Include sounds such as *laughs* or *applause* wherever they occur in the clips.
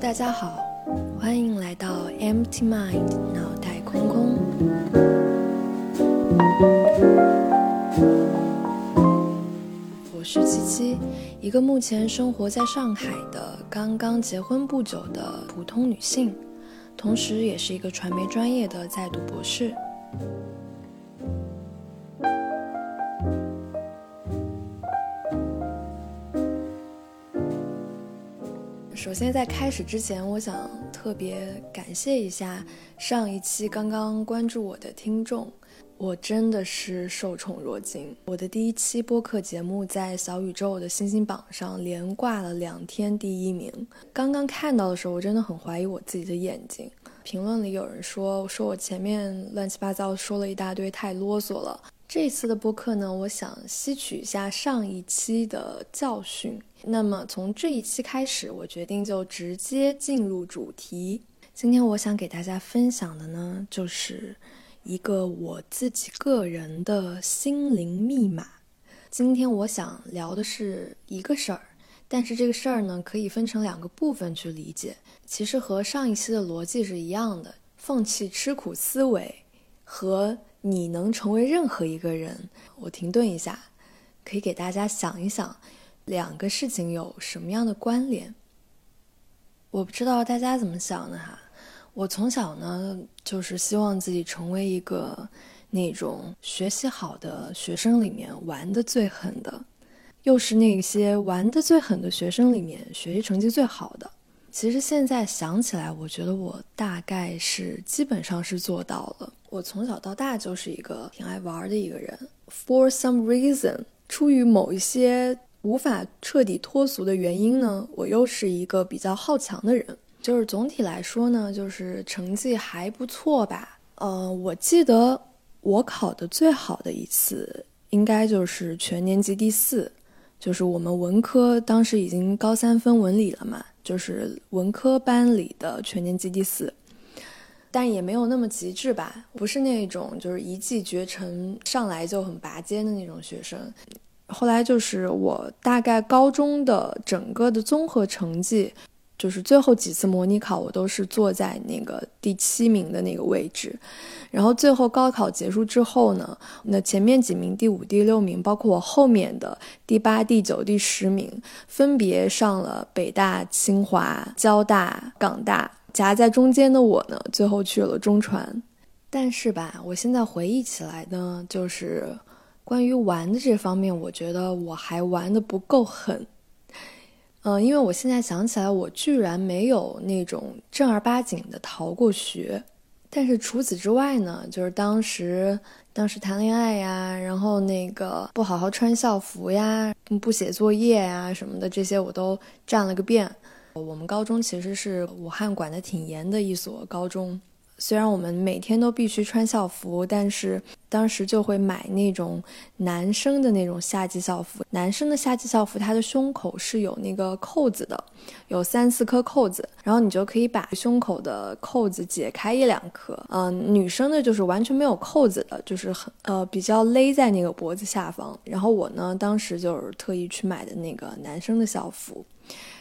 大家好，欢迎来到 Empty Mind 脑袋空空。我是七七，一个目前生活在上海的刚刚结婚不久的普通女性，同时也是一个传媒专业的在读博士。首先，在开始之前，我想特别感谢一下上一期刚刚关注我的听众，我真的是受宠若惊。我的第一期播客节目在小宇宙的星星榜上连挂了两天第一名。刚刚看到的时候，我真的很怀疑我自己的眼睛。评论里有人说，说我前面乱七八糟说了一大堆，太啰嗦了。这次的播客呢，我想吸取一下上一期的教训。那么从这一期开始，我决定就直接进入主题。今天我想给大家分享的呢，就是一个我自己个人的心灵密码。今天我想聊的是一个事儿，但是这个事儿呢，可以分成两个部分去理解。其实和上一期的逻辑是一样的，放弃吃苦思维和你能成为任何一个人。我停顿一下，可以给大家想一想。两个事情有什么样的关联？我不知道大家怎么想的哈。我从小呢，就是希望自己成为一个那种学习好的学生里面玩的最狠的，又是那些玩的最狠的学生里面学习成绩最好的。其实现在想起来，我觉得我大概是基本上是做到了。我从小到大就是一个挺爱玩的一个人。For some reason，出于某一些。无法彻底脱俗的原因呢？我又是一个比较好强的人，就是总体来说呢，就是成绩还不错吧。呃，我记得我考的最好的一次，应该就是全年级第四，就是我们文科当时已经高三分文理了嘛，就是文科班里的全年级第四，但也没有那么极致吧，不是那种就是一骑绝尘上来就很拔尖的那种学生。后来就是我大概高中的整个的综合成绩，就是最后几次模拟考我都是坐在那个第七名的那个位置，然后最后高考结束之后呢，那前面几名第五、第六名，包括我后面的第八、第九、第十名，分别上了北大、清华、交大、港大，夹在中间的我呢，最后去了中传。但是吧，我现在回忆起来呢，就是。关于玩的这方面，我觉得我还玩的不够狠。嗯，因为我现在想起来，我居然没有那种正儿八经的逃过学。但是除此之外呢，就是当时当时谈恋爱呀，然后那个不好好穿校服呀，不写作业呀什么的，这些我都占了个遍。我们高中其实是武汉管的挺严的一所高中。虽然我们每天都必须穿校服，但是当时就会买那种男生的那种夏季校服。男生的夏季校服，它的胸口是有那个扣子的，有三四颗扣子，然后你就可以把胸口的扣子解开一两颗。嗯，女生的就是完全没有扣子的，就是很呃比较勒在那个脖子下方。然后我呢，当时就是特意去买的那个男生的校服，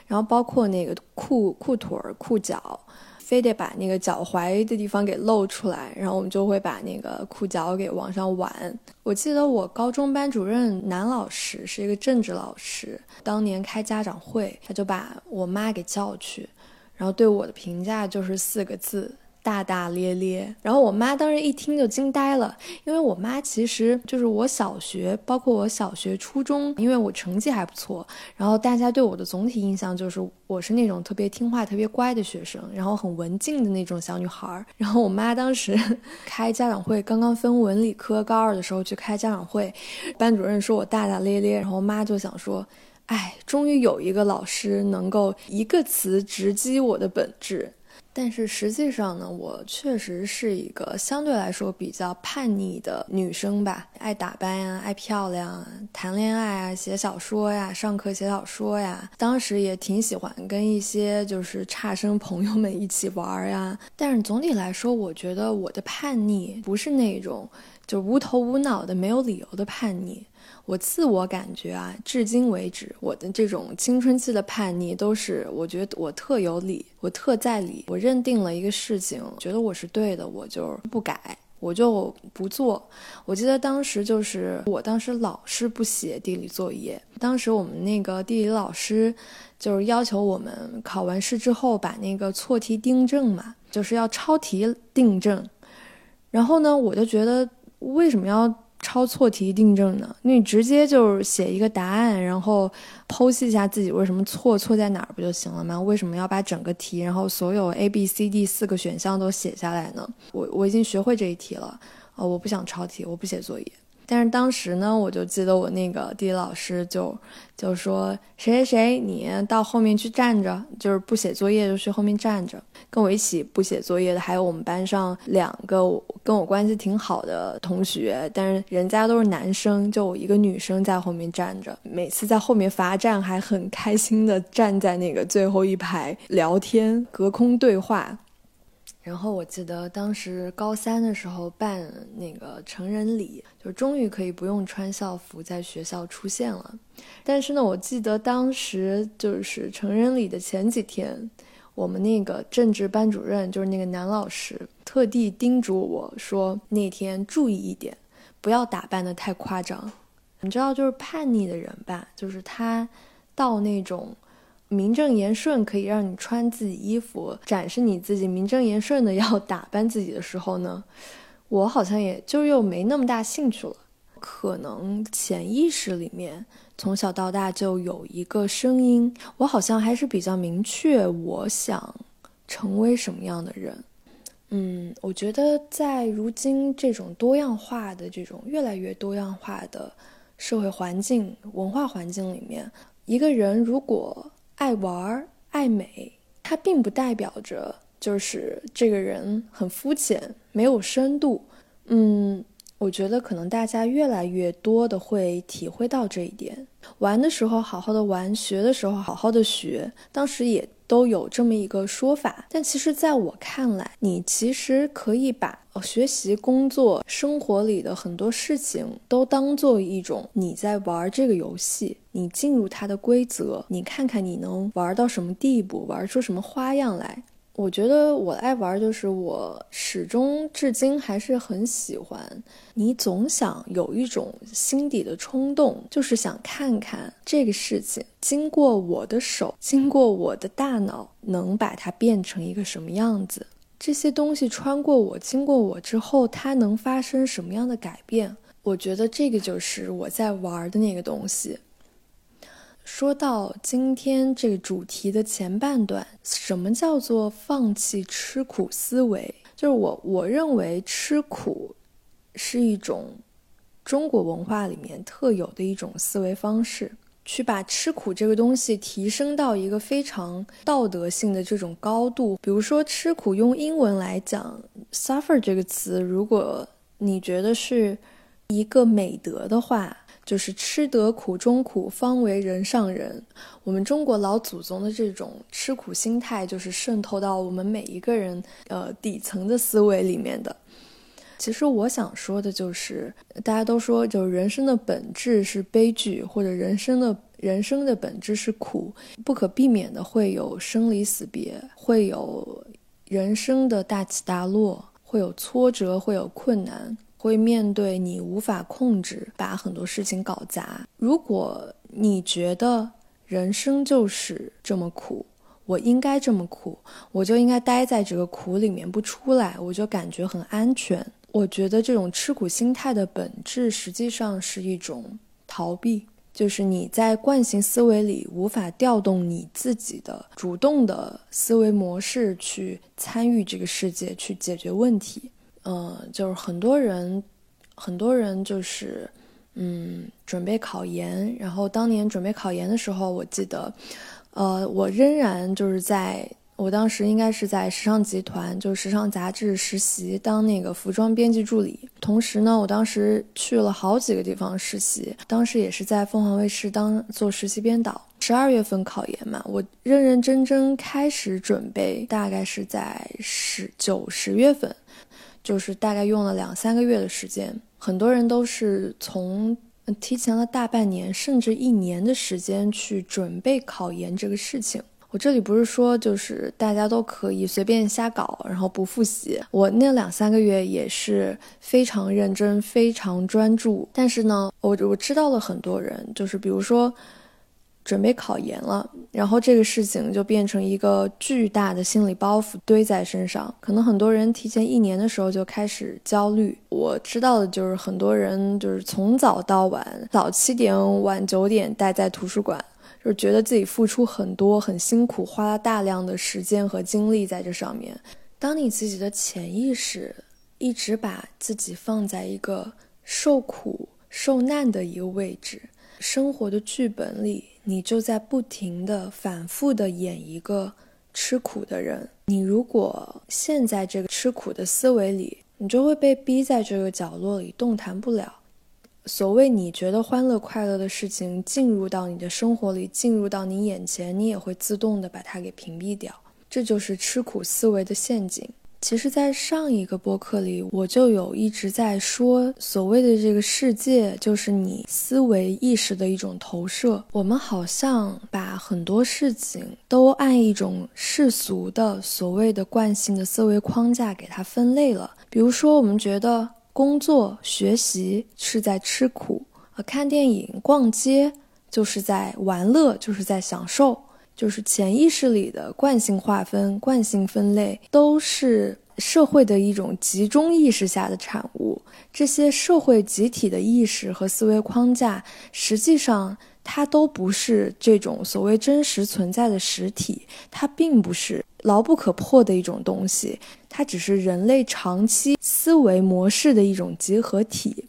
然后包括那个裤裤腿儿、裤脚。非得把那个脚踝的地方给露出来，然后我们就会把那个裤脚给往上挽。我记得我高中班主任男老师是一个政治老师，当年开家长会，他就把我妈给叫去，然后对我的评价就是四个字。大大咧咧，然后我妈当时一听就惊呆了，因为我妈其实就是我小学，包括我小学、初中，因为我成绩还不错，然后大家对我的总体印象就是我是那种特别听话、特别乖的学生，然后很文静的那种小女孩。然后我妈当时 *laughs* 开家长会，刚刚分文理科，高二的时候去开家长会，班主任说我大大咧咧，然后妈就想说，哎，终于有一个老师能够一个词直击我的本质。但是实际上呢，我确实是一个相对来说比较叛逆的女生吧，爱打扮呀，爱漂亮啊，谈恋爱啊，写小说呀，上课写小说呀。当时也挺喜欢跟一些就是差生朋友们一起玩呀。但是总体来说，我觉得我的叛逆不是那种就无头无脑的没有理由的叛逆。我自我感觉啊，至今为止，我的这种青春期的叛逆都是，我觉得我特有理，我特在理，我认定了一个事情，觉得我是对的，我就不改，我就不做。我记得当时就是，我当时老是不写地理作业，当时我们那个地理老师就是要求我们考完试之后把那个错题订正嘛，就是要抄题订正。然后呢，我就觉得为什么要？抄错题订正呢？你直接就是写一个答案，然后剖析一下自己为什么错，错在哪儿不就行了吗？为什么要把整个题，然后所有 A、B、C、D 四个选项都写下来呢？我我已经学会这一题了，啊，我不想抄题，我不写作业。但是当时呢，我就记得我那个地理老师就就说谁谁谁，你到后面去站着，就是不写作业就去后面站着。跟我一起不写作业的还有我们班上两个跟我关系挺好的同学，但是人家都是男生，就我一个女生在后面站着。每次在后面罚站，还很开心的站在那个最后一排聊天，隔空对话。然后我记得当时高三的时候办那个成人礼，就终于可以不用穿校服在学校出现了。但是呢，我记得当时就是成人礼的前几天，我们那个政治班主任就是那个男老师，特地叮嘱我说那天注意一点，不要打扮的太夸张。你知道，就是叛逆的人吧，就是他到那种。名正言顺可以让你穿自己衣服，展示你自己，名正言顺的要打扮自己的时候呢，我好像也就又没那么大兴趣了。可能潜意识里面从小到大就有一个声音，我好像还是比较明确，我想成为什么样的人。嗯，我觉得在如今这种多样化的、这种越来越多样化的社会环境、文化环境里面，一个人如果爱玩儿爱美，它并不代表着就是这个人很肤浅、没有深度。嗯，我觉得可能大家越来越多的会体会到这一点。玩的时候好好的玩，学的时候好好的学。当时也。都有这么一个说法，但其实在我看来，你其实可以把学习、工作、生活里的很多事情都当做一种你在玩这个游戏，你进入它的规则，你看看你能玩到什么地步，玩出什么花样来。我觉得我爱玩，就是我始终至今还是很喜欢。你总想有一种心底的冲动，就是想看看这个事情经过我的手，经过我的大脑，能把它变成一个什么样子。这些东西穿过我，经过我之后，它能发生什么样的改变？我觉得这个就是我在玩的那个东西。说到今天这个主题的前半段，什么叫做放弃吃苦思维？就是我我认为吃苦是一种中国文化里面特有的一种思维方式，去把吃苦这个东西提升到一个非常道德性的这种高度。比如说吃苦，用英文来讲，suffer 这个词，如果你觉得是一个美德的话。就是吃得苦中苦，方为人上人。我们中国老祖宗的这种吃苦心态，就是渗透到我们每一个人呃底层的思维里面的。其实我想说的就是，大家都说，就是人生的本质是悲剧，或者人生的人生的本质是苦，不可避免的会有生离死别，会有人生的大起大落，会有挫折，会有困难。会面对你无法控制，把很多事情搞砸。如果你觉得人生就是这么苦，我应该这么苦，我就应该待在这个苦里面不出来，我就感觉很安全。我觉得这种吃苦心态的本质实际上是一种逃避，就是你在惯性思维里无法调动你自己的主动的思维模式去参与这个世界，去解决问题。嗯，就是很多人，很多人就是，嗯，准备考研。然后当年准备考研的时候，我记得，呃，我仍然就是在我当时应该是在时尚集团，就时尚杂志实习，当那个服装编辑助理。同时呢，我当时去了好几个地方实习，当时也是在凤凰卫视当做实习编导。十二月份考研嘛，我认认真真开始准备，大概是在十九十月份。就是大概用了两三个月的时间，很多人都是从提前了大半年甚至一年的时间去准备考研这个事情。我这里不是说就是大家都可以随便瞎搞，然后不复习。我那两三个月也是非常认真、非常专注。但是呢，我我知道了很多人，就是比如说准备考研了，然后这个事情就变成一个巨大的心理包袱堆在身上。可能很多人提前一年的时候就开始焦虑。我知道的就是很多人就是从早到晚，早七点晚九点待在图书馆。就是觉得自己付出很多，很辛苦，花了大量的时间和精力在这上面。当你自己的潜意识一直把自己放在一个受苦受难的一个位置，生活的剧本里，你就在不停的反复的演一个吃苦的人。你如果陷在这个吃苦的思维里，你就会被逼在这个角落里动弹不了。所谓你觉得欢乐快乐的事情进入到你的生活里，进入到你眼前，你也会自动的把它给屏蔽掉。这就是吃苦思维的陷阱。其实，在上一个播客里，我就有一直在说，所谓的这个世界，就是你思维意识的一种投射。我们好像把很多事情都按一种世俗的所谓的惯性的思维框架给它分类了。比如说，我们觉得。工作学习是在吃苦，呃，看电影、逛街就是在玩乐，就是在享受，就是潜意识里的惯性划分、惯性分类，都是社会的一种集中意识下的产物。这些社会集体的意识和思维框架，实际上。它都不是这种所谓真实存在的实体，它并不是牢不可破的一种东西，它只是人类长期思维模式的一种集合体。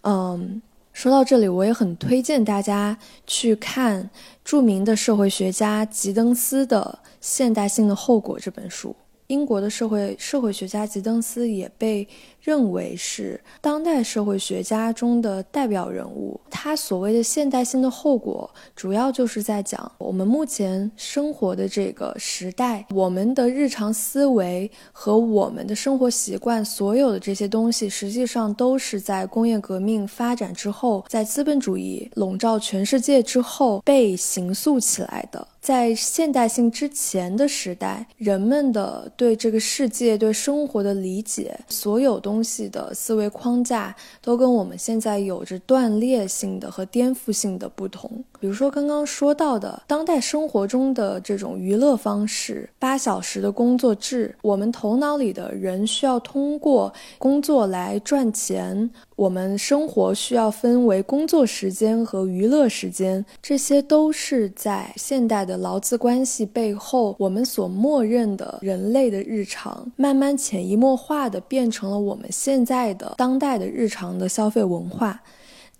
嗯，说到这里，我也很推荐大家去看著名的社会学家吉登斯的《现代性的后果》这本书。英国的社会社会学家吉登斯也被。认为是当代社会学家中的代表人物。他所谓的现代性的后果，主要就是在讲我们目前生活的这个时代，我们的日常思维和我们的生活习惯，所有的这些东西，实际上都是在工业革命发展之后，在资本主义笼罩全世界之后被形塑起来的。在现代性之前的时代，人们的对这个世界、对生活的理解，所有东。西的思维框架都跟我们现在有着断裂性的和颠覆性的不同。比如说刚刚说到的当代生活中的这种娱乐方式，八小时的工作制，我们头脑里的人需要通过工作来赚钱。我们生活需要分为工作时间和娱乐时间，这些都是在现代的劳资关系背后，我们所默认的人类的日常，慢慢潜移默化的变成了我们现在的当代的日常的消费文化。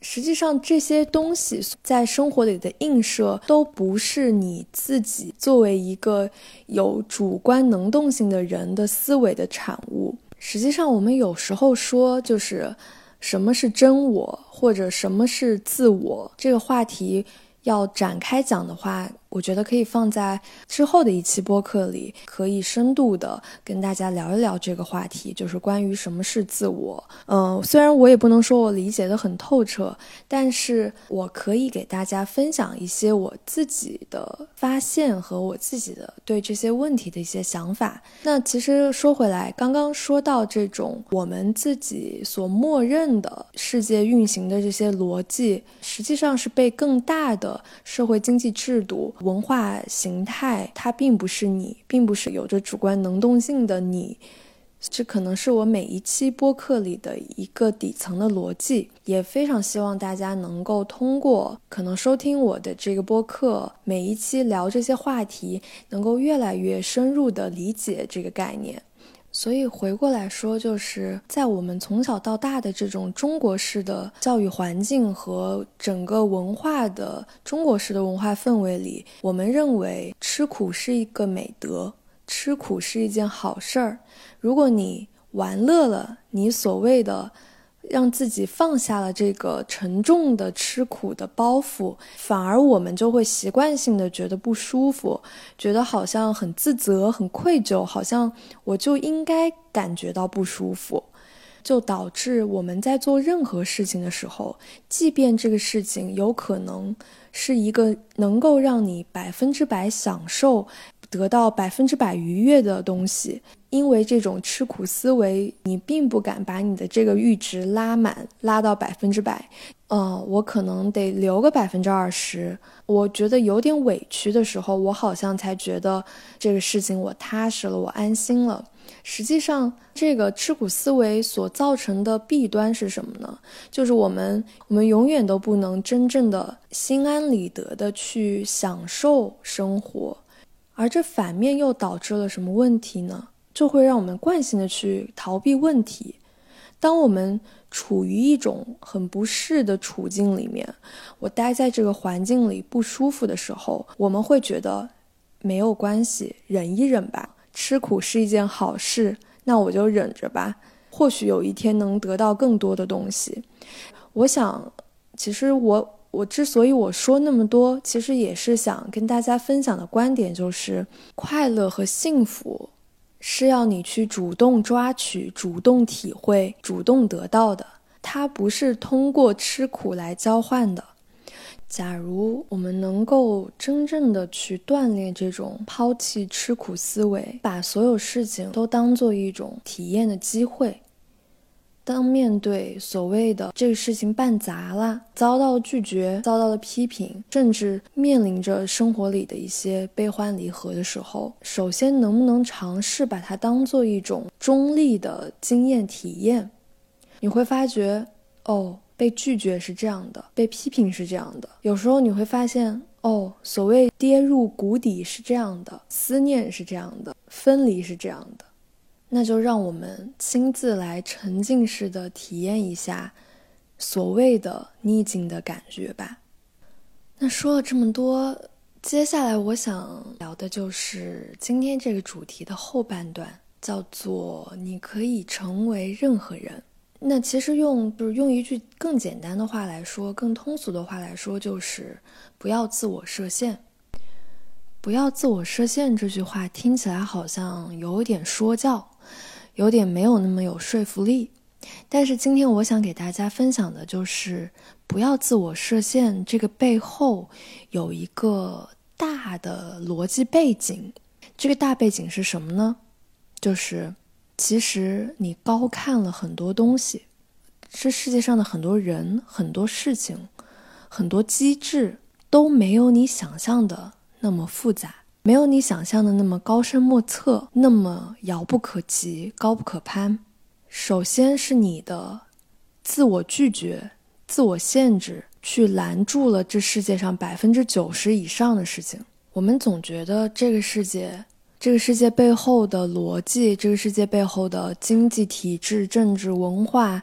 实际上，这些东西在生活里的映射，都不是你自己作为一个有主观能动性的人的思维的产物。实际上，我们有时候说，就是。什么是真我，或者什么是自我？这个话题要展开讲的话。我觉得可以放在之后的一期播客里，可以深度的跟大家聊一聊这个话题，就是关于什么是自我。嗯，虽然我也不能说我理解的很透彻，但是我可以给大家分享一些我自己的发现和我自己的对这些问题的一些想法。那其实说回来，刚刚说到这种我们自己所默认的世界运行的这些逻辑，实际上是被更大的社会经济制度。文化形态，它并不是你，并不是有着主观能动性的你，这可能是我每一期播客里的一个底层的逻辑，也非常希望大家能够通过可能收听我的这个播客，每一期聊这些话题，能够越来越深入的理解这个概念。所以回过来说，就是在我们从小到大的这种中国式的教育环境和整个文化的中国式的文化氛围里，我们认为吃苦是一个美德，吃苦是一件好事儿。如果你玩乐了，你所谓的。让自己放下了这个沉重的吃苦的包袱，反而我们就会习惯性的觉得不舒服，觉得好像很自责、很愧疚，好像我就应该感觉到不舒服。就导致我们在做任何事情的时候，即便这个事情有可能是一个能够让你百分之百享受、得到百分之百愉悦的东西，因为这种吃苦思维，你并不敢把你的这个阈值拉满，拉到百分之百。嗯，我可能得留个百分之二十。我觉得有点委屈的时候，我好像才觉得这个事情我踏实了，我安心了。实际上，这个吃苦思维所造成的弊端是什么呢？就是我们我们永远都不能真正的心安理得的去享受生活，而这反面又导致了什么问题呢？就会让我们惯性的去逃避问题。当我们处于一种很不适的处境里面，我待在这个环境里不舒服的时候，我们会觉得没有关系，忍一忍吧。吃苦是一件好事，那我就忍着吧。或许有一天能得到更多的东西。我想，其实我我之所以我说那么多，其实也是想跟大家分享的观点就是，快乐和幸福。是要你去主动抓取、主动体会、主动得到的，它不是通过吃苦来交换的。假如我们能够真正的去锻炼这种抛弃吃苦思维，把所有事情都当做一种体验的机会。当面对所谓的这个事情办砸了，遭到拒绝，遭到了批评，甚至面临着生活里的一些悲欢离合的时候，首先能不能尝试把它当做一种中立的经验体验？你会发觉，哦，被拒绝是这样的，被批评是这样的。有时候你会发现，哦，所谓跌入谷底是这样的，思念是这样的，分离是这样的。那就让我们亲自来沉浸式的体验一下所谓的逆境的感觉吧。那说了这么多，接下来我想聊的就是今天这个主题的后半段，叫做“你可以成为任何人”。那其实用就是用一句更简单的话来说，更通俗的话来说，就是不要自我设限。不要自我设限这句话听起来好像有点说教。有点没有那么有说服力，但是今天我想给大家分享的就是不要自我设限。这个背后有一个大的逻辑背景，这个大背景是什么呢？就是其实你高看了很多东西，这世界上的很多人、很多事情、很多机制都没有你想象的那么复杂。没有你想象的那么高深莫测，那么遥不可及、高不可攀。首先是你的自我拒绝、自我限制，去拦住了这世界上百分之九十以上的事情。我们总觉得这个世界、这个世界背后的逻辑、这个世界背后的经济体制、政治文化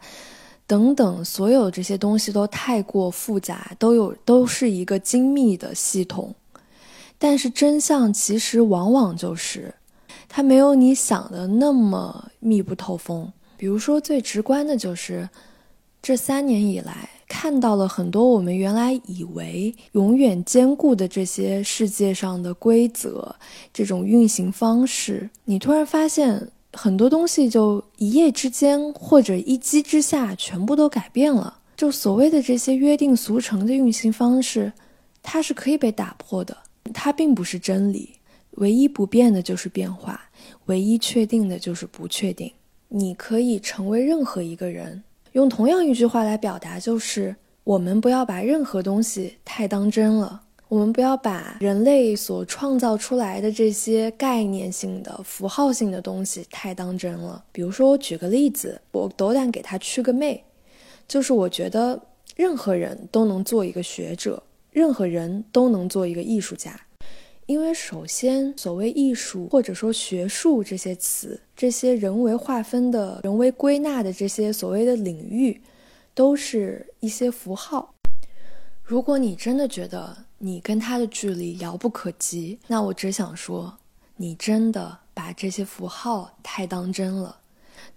等等，所有这些东西都太过复杂，都有都是一个精密的系统。但是真相其实往往就是，它没有你想的那么密不透风。比如说最直观的就是，这三年以来看到了很多我们原来以为永远坚固的这些世界上的规则，这种运行方式，你突然发现很多东西就一夜之间或者一击之下全部都改变了。就所谓的这些约定俗成的运行方式，它是可以被打破的。它并不是真理，唯一不变的就是变化，唯一确定的就是不确定。你可以成为任何一个人，用同样一句话来表达，就是我们不要把任何东西太当真了，我们不要把人类所创造出来的这些概念性的、符号性的东西太当真了。比如说，我举个例子，我斗胆给他去个妹，就是我觉得任何人都能做一个学者。任何人都能做一个艺术家，因为首先，所谓艺术或者说学术这些词，这些人为划分的、人为归纳的这些所谓的领域，都是一些符号。如果你真的觉得你跟他的距离遥不可及，那我只想说，你真的把这些符号太当真了。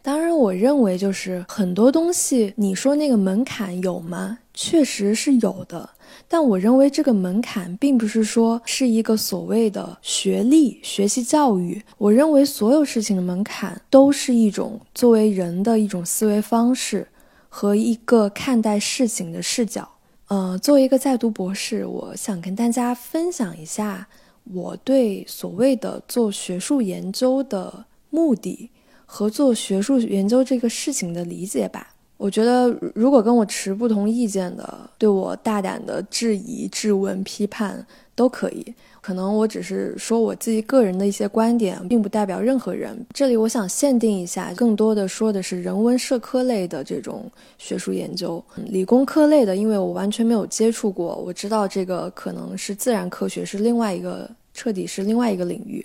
当然，我认为就是很多东西，你说那个门槛有吗？确实是有的。但我认为这个门槛并不是说是一个所谓的学历、学习教育。我认为所有事情的门槛都是一种作为人的一种思维方式和一个看待事情的视角。呃，作为一个在读博士，我想跟大家分享一下我对所谓的做学术研究的目的和做学术研究这个事情的理解吧。我觉得，如果跟我持不同意见的，对我大胆的质疑、质问、批判都可以。可能我只是说我自己个人的一些观点，并不代表任何人。这里我想限定一下，更多的说的是人文社科类的这种学术研究。理工科类的，因为我完全没有接触过，我知道这个可能是自然科学，是另外一个彻底是另外一个领域。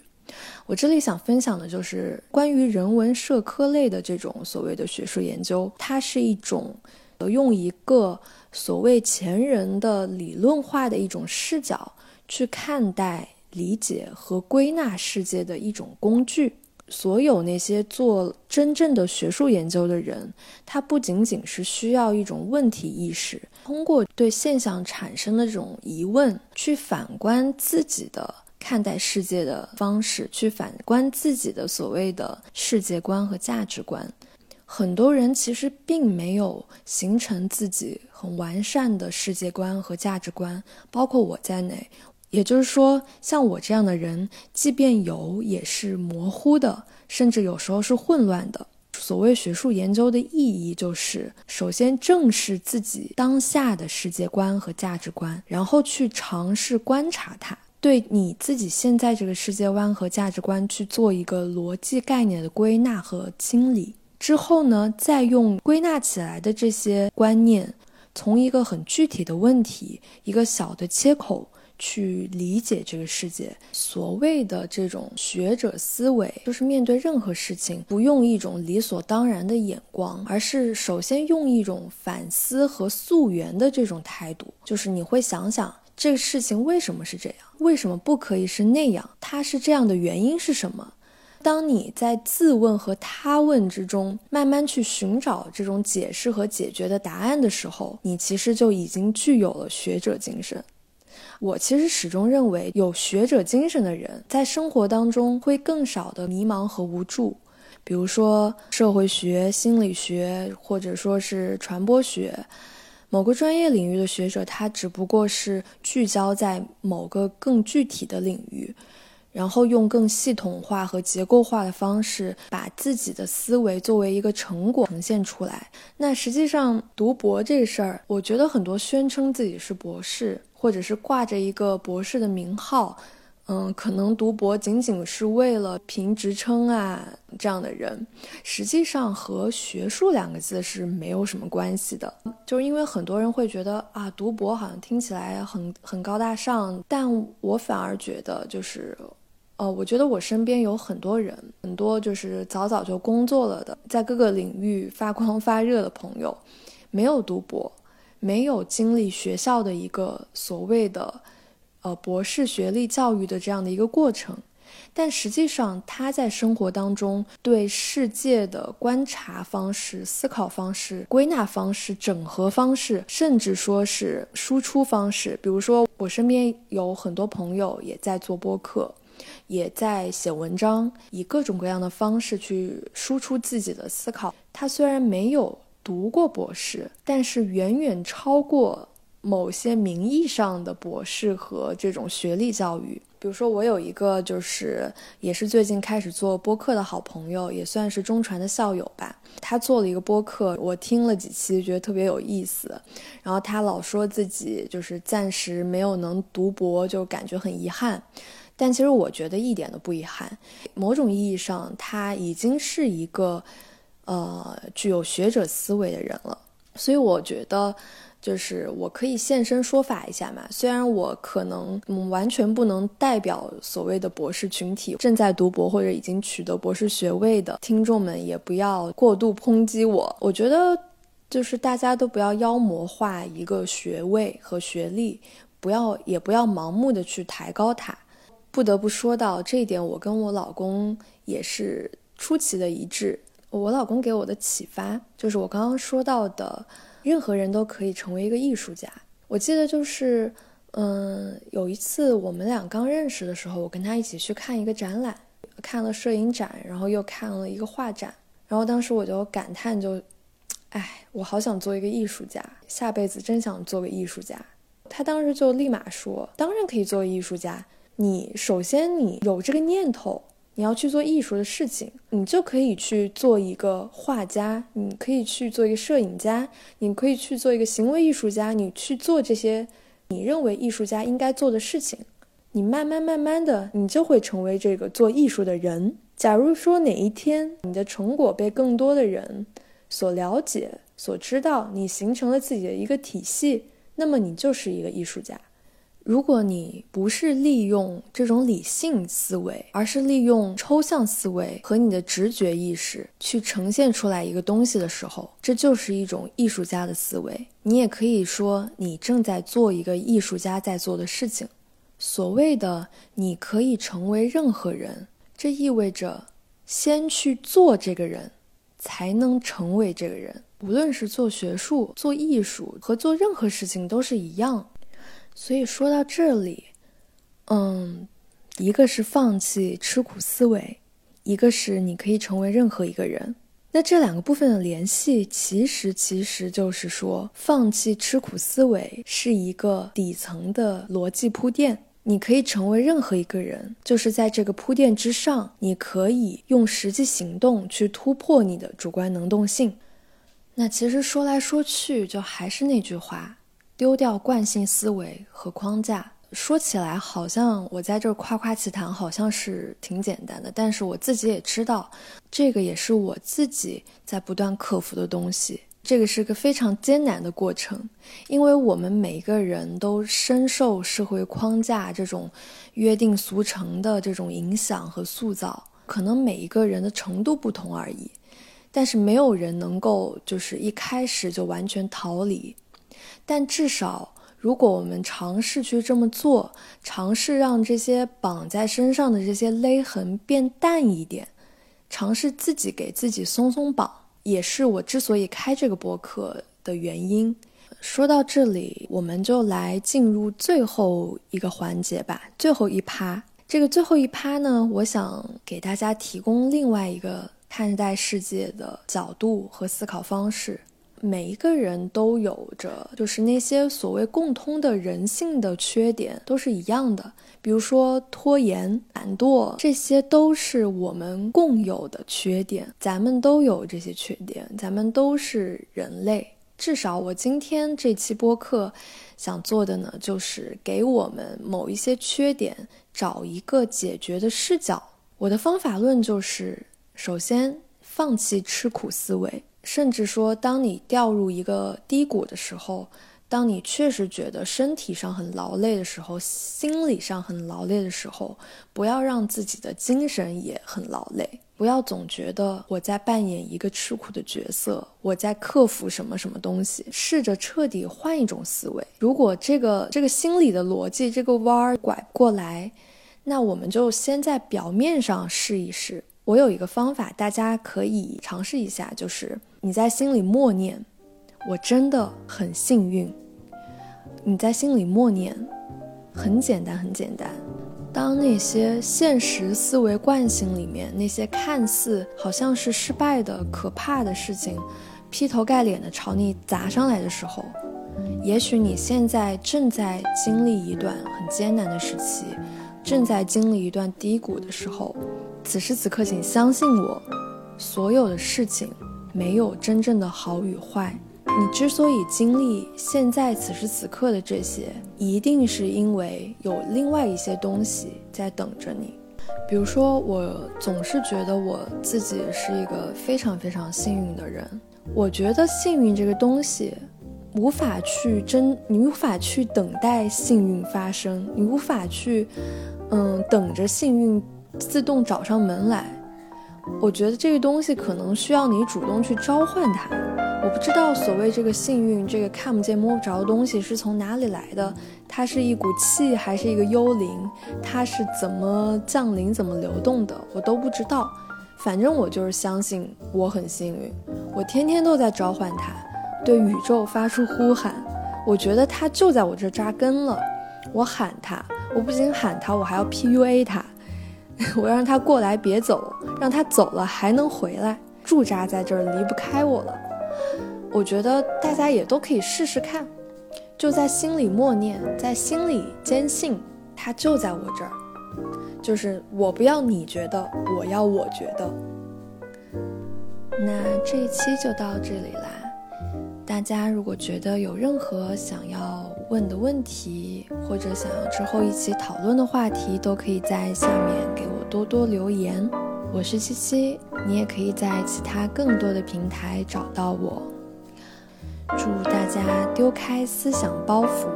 我这里想分享的就是关于人文社科类的这种所谓的学术研究，它是一种用一个所谓前人的理论化的一种视角。去看待、理解和归纳世界的一种工具。所有那些做真正的学术研究的人，他不仅仅是需要一种问题意识，通过对现象产生的这种疑问，去反观自己的看待世界的方式，去反观自己的所谓的世界观和价值观。很多人其实并没有形成自己很完善的世界观和价值观，包括我在内。也就是说，像我这样的人，即便有，也是模糊的，甚至有时候是混乱的。所谓学术研究的意义，就是首先正视自己当下的世界观和价值观，然后去尝试观察它，对你自己现在这个世界观和价值观去做一个逻辑概念的归纳和清理。之后呢，再用归纳起来的这些观念，从一个很具体的问题，一个小的切口。去理解这个世界，所谓的这种学者思维，就是面对任何事情，不用一种理所当然的眼光，而是首先用一种反思和溯源的这种态度，就是你会想想这个事情为什么是这样，为什么不可以是那样，它是这样的原因是什么？当你在自问和他问之中，慢慢去寻找这种解释和解决的答案的时候，你其实就已经具有了学者精神。我其实始终认为，有学者精神的人在生活当中会更少的迷茫和无助。比如说社会学、心理学，或者说是传播学，某个专业领域的学者，他只不过是聚焦在某个更具体的领域。然后用更系统化和结构化的方式，把自己的思维作为一个成果呈现出来。那实际上读博这事儿，我觉得很多宣称自己是博士，或者是挂着一个博士的名号，嗯，可能读博仅仅是为了评职称啊这样的人，实际上和学术两个字是没有什么关系的。就是因为很多人会觉得啊，读博好像听起来很很高大上，但我反而觉得就是。呃，我觉得我身边有很多人，很多就是早早就工作了的，在各个领域发光发热的朋友，没有读博，没有经历学校的一个所谓的呃博士学历教育的这样的一个过程，但实际上他在生活当中对世界的观察方式、思考方式、归纳方式、整合方式，甚至说是输出方式，比如说我身边有很多朋友也在做播客。也在写文章，以各种各样的方式去输出自己的思考。他虽然没有读过博士，但是远远超过某些名义上的博士和这种学历教育。比如说，我有一个就是也是最近开始做播客的好朋友，也算是中传的校友吧。他做了一个播客，我听了几期，觉得特别有意思。然后他老说自己就是暂时没有能读博，就感觉很遗憾。但其实我觉得一点都不遗憾，某种意义上，他已经是一个，呃，具有学者思维的人了。所以我觉得，就是我可以现身说法一下嘛。虽然我可能完全不能代表所谓的博士群体，正在读博或者已经取得博士学位的听众们，也不要过度抨击我。我觉得，就是大家都不要妖魔化一个学位和学历，不要也不要盲目的去抬高它。不得不说到这一点，我跟我老公也是出奇的一致。我老公给我的启发就是我刚刚说到的，任何人都可以成为一个艺术家。我记得就是，嗯，有一次我们俩刚认识的时候，我跟他一起去看一个展览，看了摄影展，然后又看了一个画展，然后当时我就感叹，就，哎，我好想做一个艺术家，下辈子真想做个艺术家。他当时就立马说，当然可以做艺术家，你首先你有这个念头。你要去做艺术的事情，你就可以去做一个画家，你可以去做一个摄影家，你可以去做一个行为艺术家，你去做这些你认为艺术家应该做的事情，你慢慢慢慢的，你就会成为这个做艺术的人。假如说哪一天你的成果被更多的人所了解、所知道，你形成了自己的一个体系，那么你就是一个艺术家。如果你不是利用这种理性思维，而是利用抽象思维和你的直觉意识去呈现出来一个东西的时候，这就是一种艺术家的思维。你也可以说，你正在做一个艺术家在做的事情。所谓的你可以成为任何人，这意味着先去做这个人，才能成为这个人。无论是做学术、做艺术和做任何事情都是一样。所以说到这里，嗯，一个是放弃吃苦思维，一个是你可以成为任何一个人。那这两个部分的联系，其实其实就是说，放弃吃苦思维是一个底层的逻辑铺垫。你可以成为任何一个人，就是在这个铺垫之上，你可以用实际行动去突破你的主观能动性。那其实说来说去，就还是那句话。丢掉惯性思维和框架，说起来好像我在这夸夸其谈，好像是挺简单的。但是我自己也知道，这个也是我自己在不断克服的东西。这个是个非常艰难的过程，因为我们每一个人都深受社会框架这种约定俗成的这种影响和塑造，可能每一个人的程度不同而已。但是没有人能够就是一开始就完全逃离。但至少，如果我们尝试去这么做，尝试让这些绑在身上的这些勒痕变淡一点，尝试自己给自己松松绑，也是我之所以开这个播客的原因。说到这里，我们就来进入最后一个环节吧，最后一趴。这个最后一趴呢，我想给大家提供另外一个看待世界的角度和思考方式。每一个人都有着，就是那些所谓共通的人性的缺点，都是一样的。比如说拖延、懒惰，这些都是我们共有的缺点。咱们都有这些缺点，咱们都是人类。至少我今天这期播客想做的呢，就是给我们某一些缺点找一个解决的视角。我的方法论就是：首先放弃吃苦思维。甚至说，当你掉入一个低谷的时候，当你确实觉得身体上很劳累的时候，心理上很劳累的时候，不要让自己的精神也很劳累。不要总觉得我在扮演一个吃苦的角色，我在克服什么什么东西。试着彻底换一种思维。如果这个这个心理的逻辑这个弯儿拐不过来，那我们就先在表面上试一试。我有一个方法，大家可以尝试一下，就是你在心里默念：“我真的很幸运。”你在心里默念，很简单，很简单。当那些现实思维惯性里面那些看似好像是失败的、可怕的事情，劈头盖脸的朝你砸上来的时候，也许你现在正在经历一段很艰难的时期，正在经历一段低谷的时候。此时此刻，请相信我，所有的事情没有真正的好与坏。你之所以经历现在此时此刻的这些，一定是因为有另外一些东西在等着你。比如说，我总是觉得我自己是一个非常非常幸运的人。我觉得幸运这个东西，无法去真，你无法去等待幸运发生，你无法去，嗯，等着幸运。自动找上门来，我觉得这个东西可能需要你主动去召唤它。我不知道所谓这个幸运，这个看不见摸不着的东西是从哪里来的，它是一股气还是一个幽灵？它是怎么降临、怎么流动的？我都不知道。反正我就是相信我很幸运，我天天都在召唤它，对宇宙发出呼喊。我觉得它就在我这扎根了。我喊它，我不仅喊它，我还要 PUA 它，*laughs* 我让他过来别走，让他走了还能回来，驻扎在这儿离不开我了。我觉得大家也都可以试试看，就在心里默念，在心里坚信他就在我这儿，就是我不要你觉得，我要我觉得。那这一期就到这里啦。大家如果觉得有任何想要问的问题，或者想要之后一起讨论的话题，都可以在下面给我多多留言。我是七七，你也可以在其他更多的平台找到我。祝大家丢开思想包袱，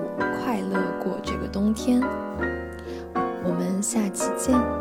快乐过这个冬天。我们下期见。